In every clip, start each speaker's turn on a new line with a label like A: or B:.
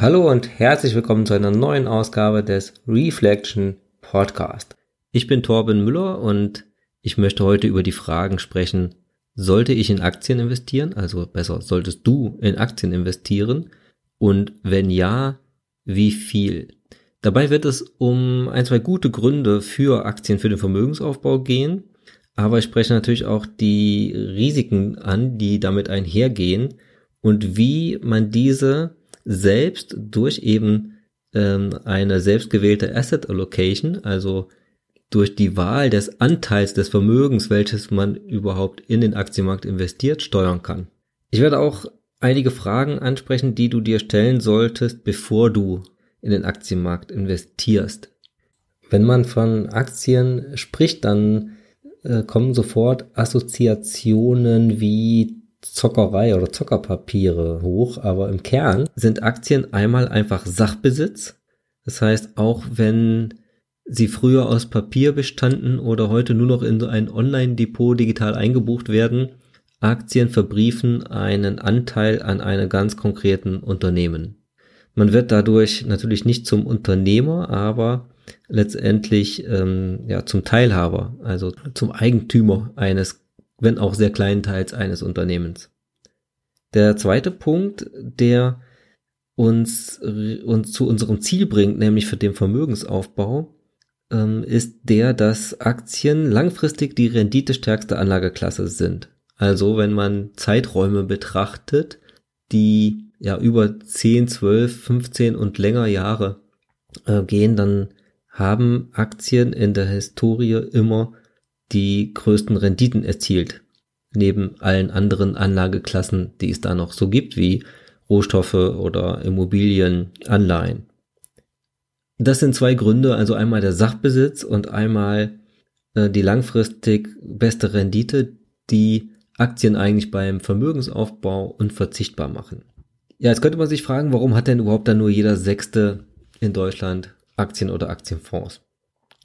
A: Hallo und herzlich willkommen zu einer neuen Ausgabe des Reflection Podcast. Ich bin Torben Müller und ich möchte heute über die Fragen sprechen, sollte ich in Aktien investieren? Also besser, solltest du in Aktien investieren? Und wenn ja, wie viel? Dabei wird es um ein, zwei gute Gründe für Aktien für den Vermögensaufbau gehen, aber ich spreche natürlich auch die Risiken an, die damit einhergehen und wie man diese selbst durch eben ähm, eine selbstgewählte Asset Allocation, also durch die Wahl des Anteils des Vermögens, welches man überhaupt in den Aktienmarkt investiert, steuern kann. Ich werde auch einige Fragen ansprechen, die du dir stellen solltest, bevor du in den Aktienmarkt investierst. Wenn man von Aktien spricht, dann äh, kommen sofort Assoziationen wie Zockerei oder Zockerpapiere hoch, aber im Kern sind Aktien einmal einfach Sachbesitz. Das heißt, auch wenn sie früher aus Papier bestanden oder heute nur noch in so ein Online-Depot digital eingebucht werden, Aktien verbriefen einen Anteil an einem ganz konkreten Unternehmen. Man wird dadurch natürlich nicht zum Unternehmer, aber letztendlich ähm, ja zum Teilhaber, also zum Eigentümer eines wenn auch sehr kleinen Teils eines Unternehmens. Der zweite Punkt, der uns, uns zu unserem Ziel bringt, nämlich für den Vermögensaufbau, ähm, ist der, dass Aktien langfristig die renditestärkste Anlageklasse sind. Also wenn man Zeiträume betrachtet, die ja über 10, 12, 15 und länger Jahre äh, gehen, dann haben Aktien in der Historie immer die größten Renditen erzielt. Neben allen anderen Anlageklassen, die es da noch so gibt, wie Rohstoffe oder Immobilien, Anleihen. Das sind zwei Gründe, also einmal der Sachbesitz und einmal äh, die langfristig beste Rendite, die Aktien eigentlich beim Vermögensaufbau unverzichtbar machen. Ja, jetzt könnte man sich fragen, warum hat denn überhaupt dann nur jeder Sechste in Deutschland Aktien oder Aktienfonds?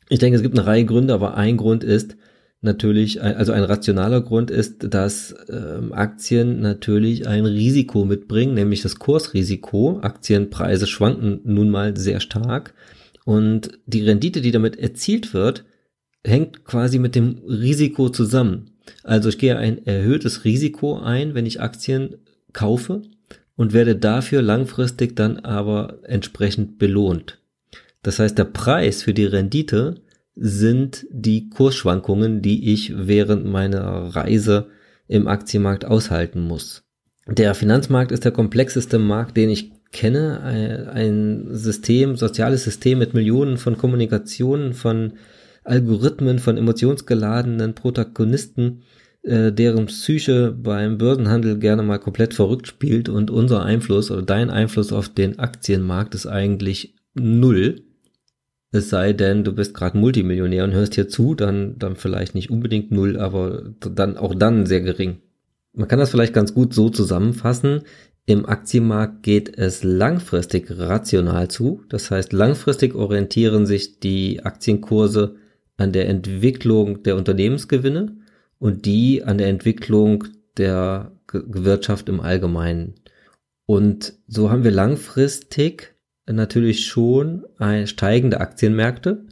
A: Ich denke, es gibt eine Reihe Gründe, aber ein Grund ist, natürlich, also ein rationaler Grund ist, dass ähm, Aktien natürlich ein Risiko mitbringen, nämlich das Kursrisiko. Aktienpreise schwanken nun mal sehr stark und die Rendite, die damit erzielt wird, hängt quasi mit dem Risiko zusammen. Also ich gehe ein erhöhtes Risiko ein, wenn ich Aktien kaufe und werde dafür langfristig dann aber entsprechend belohnt. Das heißt, der Preis für die Rendite sind die Kursschwankungen, die ich während meiner Reise im Aktienmarkt aushalten muss. Der Finanzmarkt ist der komplexeste Markt, den ich kenne. Ein System, soziales System mit Millionen von Kommunikationen, von Algorithmen, von emotionsgeladenen Protagonisten, äh, deren Psyche beim Börsenhandel gerne mal komplett verrückt spielt und unser Einfluss oder dein Einfluss auf den Aktienmarkt ist eigentlich null. Es sei denn, du bist gerade Multimillionär und hörst hier zu, dann, dann vielleicht nicht unbedingt null, aber dann auch dann sehr gering. Man kann das vielleicht ganz gut so zusammenfassen. Im Aktienmarkt geht es langfristig rational zu. Das heißt, langfristig orientieren sich die Aktienkurse an der Entwicklung der Unternehmensgewinne und die an der Entwicklung der Wirtschaft im Allgemeinen. Und so haben wir langfristig natürlich schon steigende Aktienmärkte.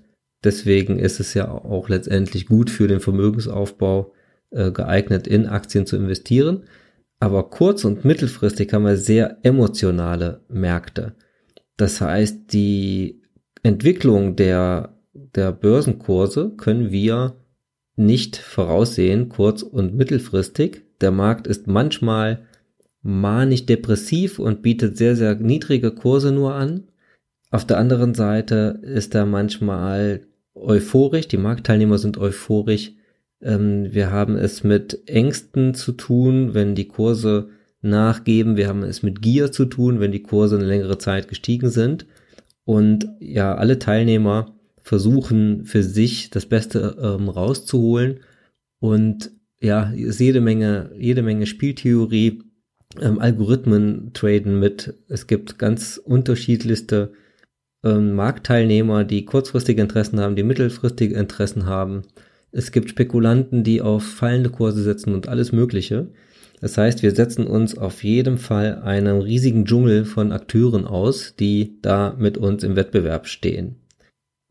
A: Deswegen ist es ja auch letztendlich gut für den Vermögensaufbau äh, geeignet, in Aktien zu investieren. Aber kurz- und mittelfristig haben wir sehr emotionale Märkte. Das heißt, die Entwicklung der, der Börsenkurse können wir nicht voraussehen, kurz- und mittelfristig. Der Markt ist manchmal manisch depressiv und bietet sehr, sehr niedrige Kurse nur an. Auf der anderen Seite ist er manchmal euphorisch, die Marktteilnehmer sind euphorisch. Ähm, wir haben es mit Ängsten zu tun, wenn die Kurse nachgeben. Wir haben es mit Gier zu tun, wenn die Kurse eine längere Zeit gestiegen sind. Und ja, alle Teilnehmer versuchen für sich das Beste ähm, rauszuholen. Und ja, ist jede Menge, jede Menge Spieltheorie, ähm, Algorithmen traden mit. Es gibt ganz unterschiedlichste ähm, Marktteilnehmer, die kurzfristige Interessen haben, die mittelfristige Interessen haben. Es gibt Spekulanten, die auf fallende Kurse setzen und alles Mögliche. Das heißt, wir setzen uns auf jeden Fall einem riesigen Dschungel von Akteuren aus, die da mit uns im Wettbewerb stehen.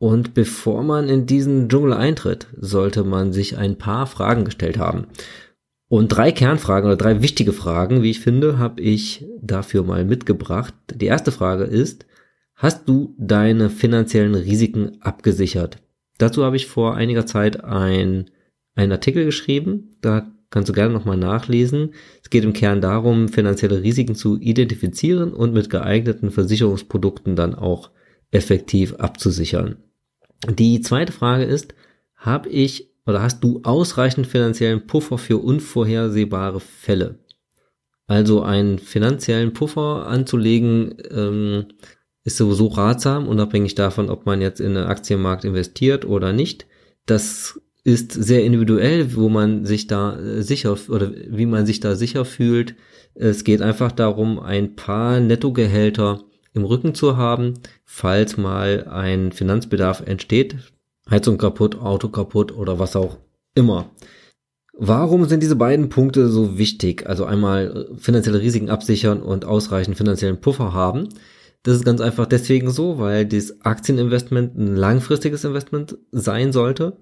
A: Und bevor man in diesen Dschungel eintritt, sollte man sich ein paar Fragen gestellt haben. Und drei Kernfragen oder drei wichtige Fragen, wie ich finde, habe ich dafür mal mitgebracht. Die erste Frage ist, hast du deine finanziellen Risiken abgesichert? Dazu habe ich vor einiger Zeit ein, einen Artikel geschrieben. Da kannst du gerne nochmal nachlesen. Es geht im Kern darum, finanzielle Risiken zu identifizieren und mit geeigneten Versicherungsprodukten dann auch effektiv abzusichern. Die zweite Frage ist, habe ich oder hast du ausreichend finanziellen Puffer für unvorhersehbare Fälle? Also einen finanziellen Puffer anzulegen, ähm, ist sowieso ratsam, unabhängig davon, ob man jetzt in den Aktienmarkt investiert oder nicht. Das ist sehr individuell, wo man sich da äh, sicher oder wie man sich da sicher fühlt. Es geht einfach darum, ein paar Nettogehälter im Rücken zu haben, falls mal ein Finanzbedarf entsteht. Heizung kaputt, Auto kaputt oder was auch immer. Warum sind diese beiden Punkte so wichtig? Also einmal finanzielle Risiken absichern und ausreichend finanziellen Puffer haben. Das ist ganz einfach deswegen so, weil das Aktieninvestment ein langfristiges Investment sein sollte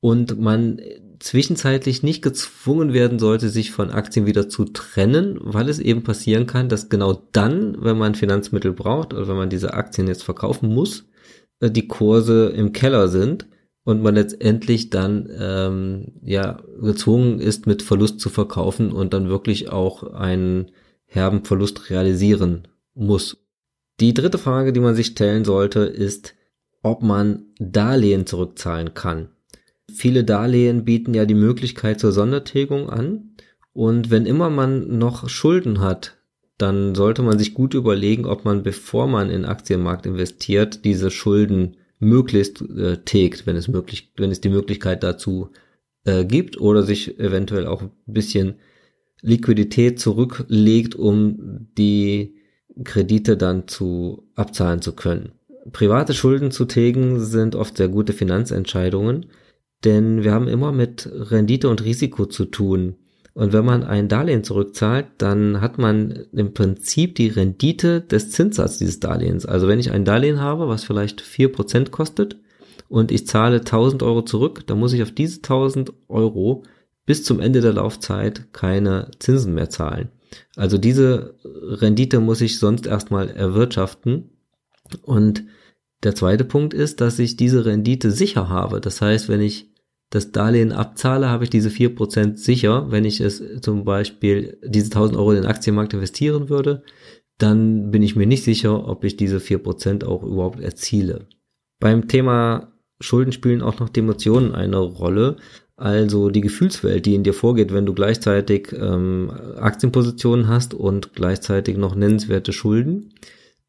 A: und man zwischenzeitlich nicht gezwungen werden sollte, sich von Aktien wieder zu trennen, weil es eben passieren kann, dass genau dann, wenn man Finanzmittel braucht oder wenn man diese Aktien jetzt verkaufen muss, äh, die Kurse im Keller sind und man letztendlich dann ähm, ja gezwungen ist, mit Verlust zu verkaufen und dann wirklich auch einen herben Verlust realisieren muss. Die dritte Frage, die man sich stellen sollte, ist, ob man Darlehen zurückzahlen kann. Viele Darlehen bieten ja die Möglichkeit zur Sondertilgung an. Und wenn immer man noch Schulden hat, dann sollte man sich gut überlegen, ob man, bevor man in Aktienmarkt investiert, diese Schulden möglichst äh, tilgt, wenn es möglich, wenn es die Möglichkeit dazu äh, gibt oder sich eventuell auch ein bisschen Liquidität zurücklegt, um die Kredite dann zu abzahlen zu können. Private Schulden zu tilgen sind oft sehr gute Finanzentscheidungen, denn wir haben immer mit Rendite und Risiko zu tun. Und wenn man ein Darlehen zurückzahlt, dann hat man im Prinzip die Rendite des Zinssatzes dieses Darlehens. Also wenn ich ein Darlehen habe, was vielleicht vier Prozent kostet und ich zahle 1000 Euro zurück, dann muss ich auf diese 1000 Euro bis zum Ende der Laufzeit keine Zinsen mehr zahlen. Also diese Rendite muss ich sonst erstmal erwirtschaften. Und der zweite Punkt ist, dass ich diese Rendite sicher habe. Das heißt, wenn ich das Darlehen abzahle, habe ich diese vier Prozent sicher. Wenn ich es zum Beispiel diese 1000 Euro in den Aktienmarkt investieren würde, dann bin ich mir nicht sicher, ob ich diese vier Prozent auch überhaupt erziele. Beim Thema Schulden spielen auch noch die Emotionen eine Rolle. Also die Gefühlswelt, die in dir vorgeht, wenn du gleichzeitig ähm, Aktienpositionen hast und gleichzeitig noch nennenswerte Schulden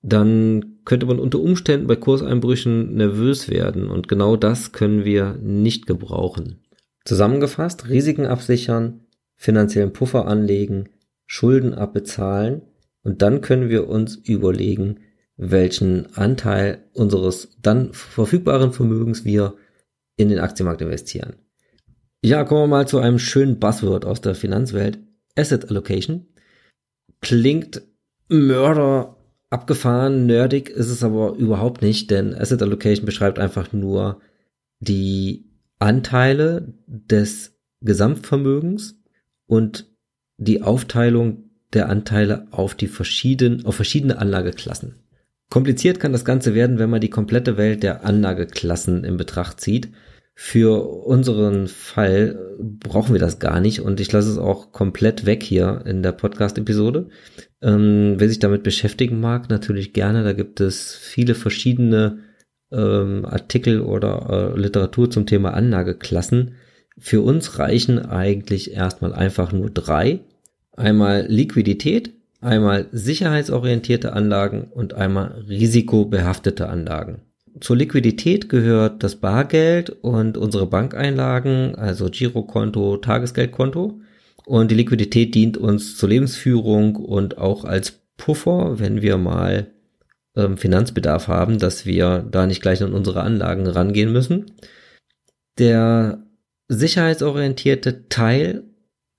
A: dann könnte man unter Umständen bei Kurseinbrüchen nervös werden und genau das können wir nicht gebrauchen. Zusammengefasst, Risiken absichern, finanziellen Puffer anlegen, Schulden abbezahlen und dann können wir uns überlegen, welchen Anteil unseres dann verfügbaren Vermögens wir in den Aktienmarkt investieren. Ja, kommen wir mal zu einem schönen Buzzword aus der Finanzwelt. Asset Allocation. Klingt Mörder Abgefahren, nerdig ist es aber überhaupt nicht, denn Asset Allocation beschreibt einfach nur die Anteile des Gesamtvermögens und die Aufteilung der Anteile auf die verschiedenen, auf verschiedene Anlageklassen. Kompliziert kann das Ganze werden, wenn man die komplette Welt der Anlageklassen in Betracht zieht für unseren Fall brauchen wir das gar nicht und ich lasse es auch komplett weg hier in der Podcast-Episode. Ähm, wer sich damit beschäftigen mag, natürlich gerne. Da gibt es viele verschiedene ähm, Artikel oder äh, Literatur zum Thema Anlageklassen. Für uns reichen eigentlich erstmal einfach nur drei. Einmal Liquidität, einmal sicherheitsorientierte Anlagen und einmal risikobehaftete Anlagen. Zur Liquidität gehört das Bargeld und unsere Bankeinlagen, also Girokonto, Tagesgeldkonto. Und die Liquidität dient uns zur Lebensführung und auch als Puffer, wenn wir mal ähm, Finanzbedarf haben, dass wir da nicht gleich an unsere Anlagen rangehen müssen. Der sicherheitsorientierte Teil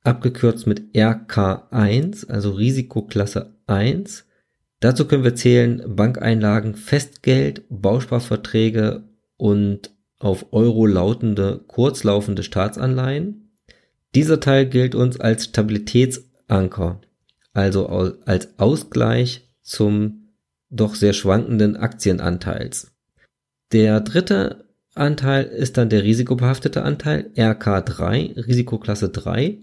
A: abgekürzt mit RK1, also Risikoklasse 1. Dazu können wir zählen Bankeinlagen, Festgeld, Bausparverträge und auf Euro lautende kurzlaufende Staatsanleihen. Dieser Teil gilt uns als Stabilitätsanker, also als Ausgleich zum doch sehr schwankenden Aktienanteils. Der dritte Anteil ist dann der risikobehaftete Anteil, RK3, Risikoklasse 3.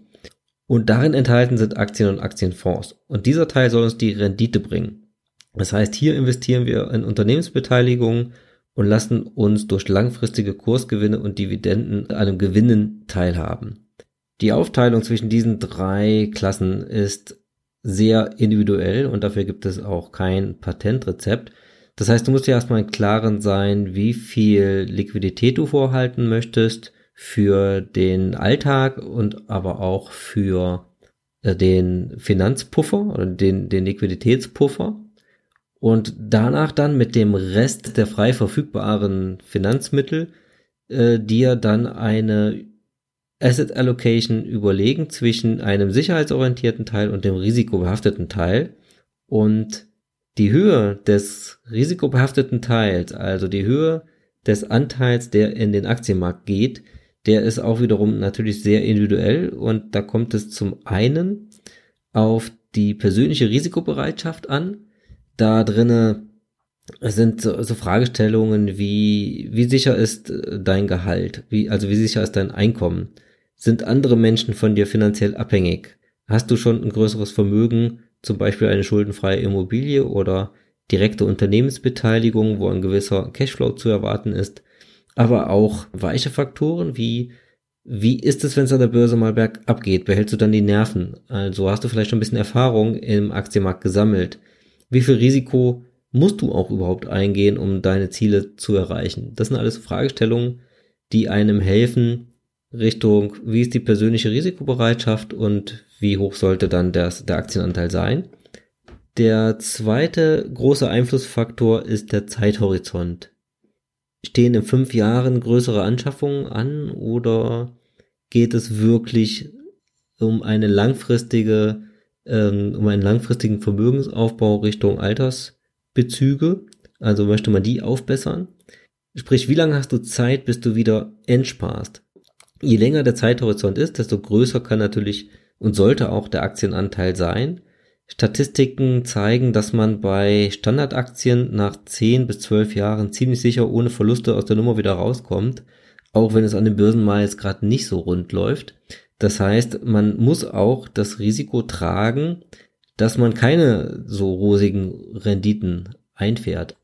A: Und darin enthalten sind Aktien und Aktienfonds. Und dieser Teil soll uns die Rendite bringen. Das heißt, hier investieren wir in Unternehmensbeteiligungen und lassen uns durch langfristige Kursgewinne und Dividenden an einem Gewinnen teilhaben. Die Aufteilung zwischen diesen drei Klassen ist sehr individuell und dafür gibt es auch kein Patentrezept. Das heißt, du musst dir erstmal im Klaren sein, wie viel Liquidität du vorhalten möchtest für den Alltag und aber auch für äh, den Finanzpuffer oder den, den Liquiditätspuffer. Und danach dann mit dem Rest der frei verfügbaren Finanzmittel äh, dir dann eine Asset Allocation überlegen zwischen einem sicherheitsorientierten Teil und dem risikobehafteten Teil. Und die Höhe des risikobehafteten Teils, also die Höhe des Anteils, der in den Aktienmarkt geht, der ist auch wiederum natürlich sehr individuell und da kommt es zum einen auf die persönliche Risikobereitschaft an. Da drinne sind so, so Fragestellungen wie, wie sicher ist dein Gehalt? Wie, also wie sicher ist dein Einkommen? Sind andere Menschen von dir finanziell abhängig? Hast du schon ein größeres Vermögen zum Beispiel eine schuldenfreie Immobilie oder direkte Unternehmensbeteiligung, wo ein gewisser Cashflow zu erwarten ist, aber auch weiche Faktoren wie wie ist es, wenn es an der Börse mal bergab geht? Behältst du dann die Nerven? Also hast du vielleicht schon ein bisschen Erfahrung im Aktienmarkt gesammelt. Wie viel Risiko musst du auch überhaupt eingehen, um deine Ziele zu erreichen? Das sind alles Fragestellungen, die einem helfen, Richtung, wie ist die persönliche Risikobereitschaft und wie hoch sollte dann das, der Aktienanteil sein. Der zweite große Einflussfaktor ist der Zeithorizont. Stehen in fünf Jahren größere Anschaffungen an oder geht es wirklich um eine langfristige, ähm, um einen langfristigen Vermögensaufbau Richtung Altersbezüge? Also möchte man die aufbessern? Sprich, wie lange hast du Zeit, bis du wieder entsparst? Je länger der Zeithorizont ist, desto größer kann natürlich und sollte auch der Aktienanteil sein. Statistiken zeigen, dass man bei Standardaktien nach 10 bis 12 Jahren ziemlich sicher ohne Verluste aus der Nummer wieder rauskommt, auch wenn es an den Börsen mal jetzt gerade nicht so rund läuft. Das heißt, man muss auch das Risiko tragen, dass man keine so rosigen Renditen einfährt.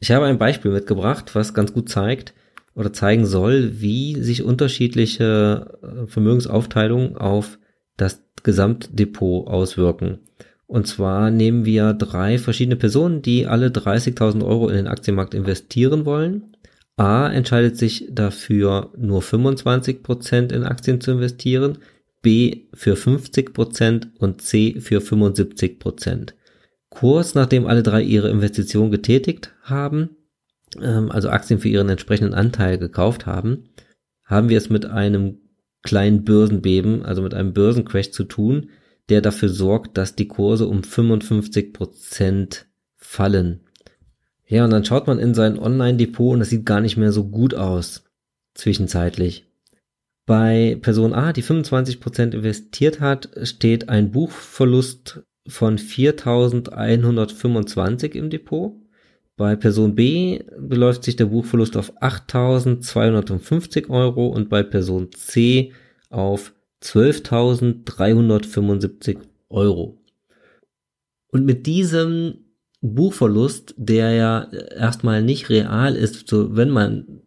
A: Ich habe ein Beispiel mitgebracht, was ganz gut zeigt oder zeigen soll, wie sich unterschiedliche äh, Vermögensaufteilungen auf das Gesamtdepot auswirken. Und zwar nehmen wir drei verschiedene Personen, die alle 30.000 Euro in den Aktienmarkt investieren wollen. A entscheidet sich dafür, nur 25% in Aktien zu investieren, B für 50% und C für 75%. Kurz nachdem alle drei ihre Investition getätigt haben, ähm, also Aktien für ihren entsprechenden Anteil gekauft haben, haben wir es mit einem kleinen Börsenbeben, also mit einem Börsencrash zu tun, der dafür sorgt, dass die Kurse um 55 Prozent fallen. Ja, und dann schaut man in sein Online-Depot und es sieht gar nicht mehr so gut aus, zwischenzeitlich. Bei Person A, die 25 Prozent investiert hat, steht ein Buchverlust von 4125 im Depot. Bei Person B beläuft sich der Buchverlust auf 8.250 Euro und bei Person C auf 12.375 Euro. Und mit diesem Buchverlust, der ja erstmal nicht real ist, so wenn man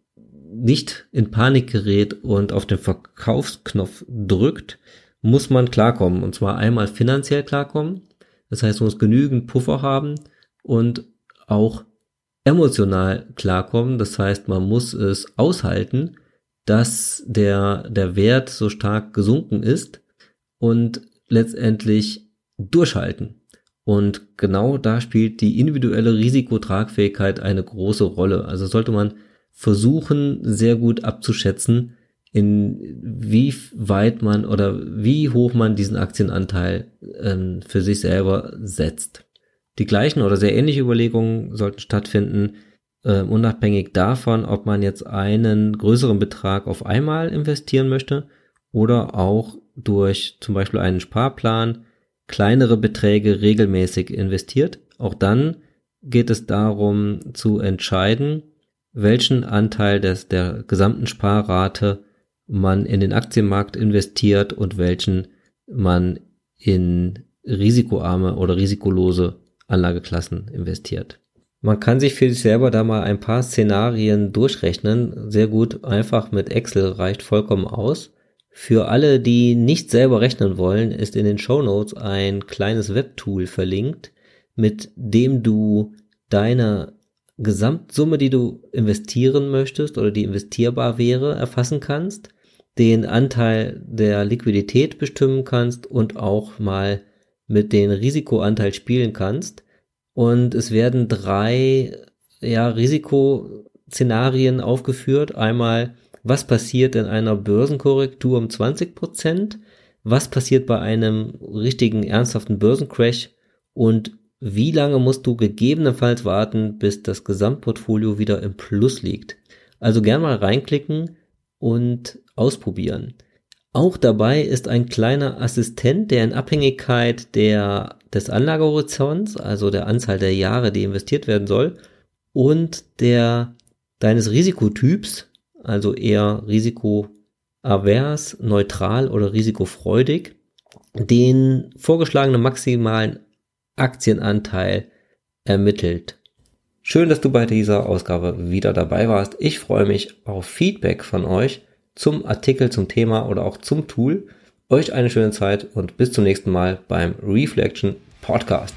A: nicht in Panik gerät und auf den Verkaufsknopf drückt, muss man klarkommen. Und zwar einmal finanziell klarkommen. Das heißt, man muss genügend Puffer haben und auch emotional klarkommen. Das heißt, man muss es aushalten, dass der, der Wert so stark gesunken ist und letztendlich durchhalten. Und genau da spielt die individuelle Risikotragfähigkeit eine große Rolle. Also sollte man versuchen, sehr gut abzuschätzen, in wie weit man oder wie hoch man diesen Aktienanteil ähm, für sich selber setzt. Die gleichen oder sehr ähnliche Überlegungen sollten stattfinden, äh, unabhängig davon, ob man jetzt einen größeren Betrag auf einmal investieren möchte oder auch durch zum Beispiel einen Sparplan kleinere Beträge regelmäßig investiert. Auch dann geht es darum zu entscheiden, welchen Anteil des, der gesamten Sparrate man in den Aktienmarkt investiert und welchen man in risikoarme oder risikolose Anlageklassen investiert. Man kann sich für sich selber da mal ein paar Szenarien durchrechnen. Sehr gut, einfach mit Excel reicht vollkommen aus. Für alle, die nicht selber rechnen wollen, ist in den Show Notes ein kleines Webtool verlinkt, mit dem du deine Gesamtsumme, die du investieren möchtest oder die investierbar wäre, erfassen kannst, den Anteil der Liquidität bestimmen kannst und auch mal mit dem Risikoanteil spielen kannst und es werden drei ja, Risikoszenarien aufgeführt. Einmal, was passiert in einer Börsenkorrektur um 20 Prozent? Was passiert bei einem richtigen, ernsthaften Börsencrash? Und wie lange musst du gegebenenfalls warten, bis das Gesamtportfolio wieder im Plus liegt? Also gern mal reinklicken und ausprobieren. Auch dabei ist ein kleiner Assistent, der in Abhängigkeit der, des Anlagehorizonts, also der Anzahl der Jahre, die investiert werden soll, und der deines Risikotyps, also eher risikoavers, neutral oder risikofreudig, den vorgeschlagenen maximalen Aktienanteil ermittelt. Schön, dass du bei dieser Ausgabe wieder dabei warst. Ich freue mich auf Feedback von euch zum Artikel, zum Thema oder auch zum Tool. Euch eine schöne Zeit und bis zum nächsten Mal beim Reflection Podcast.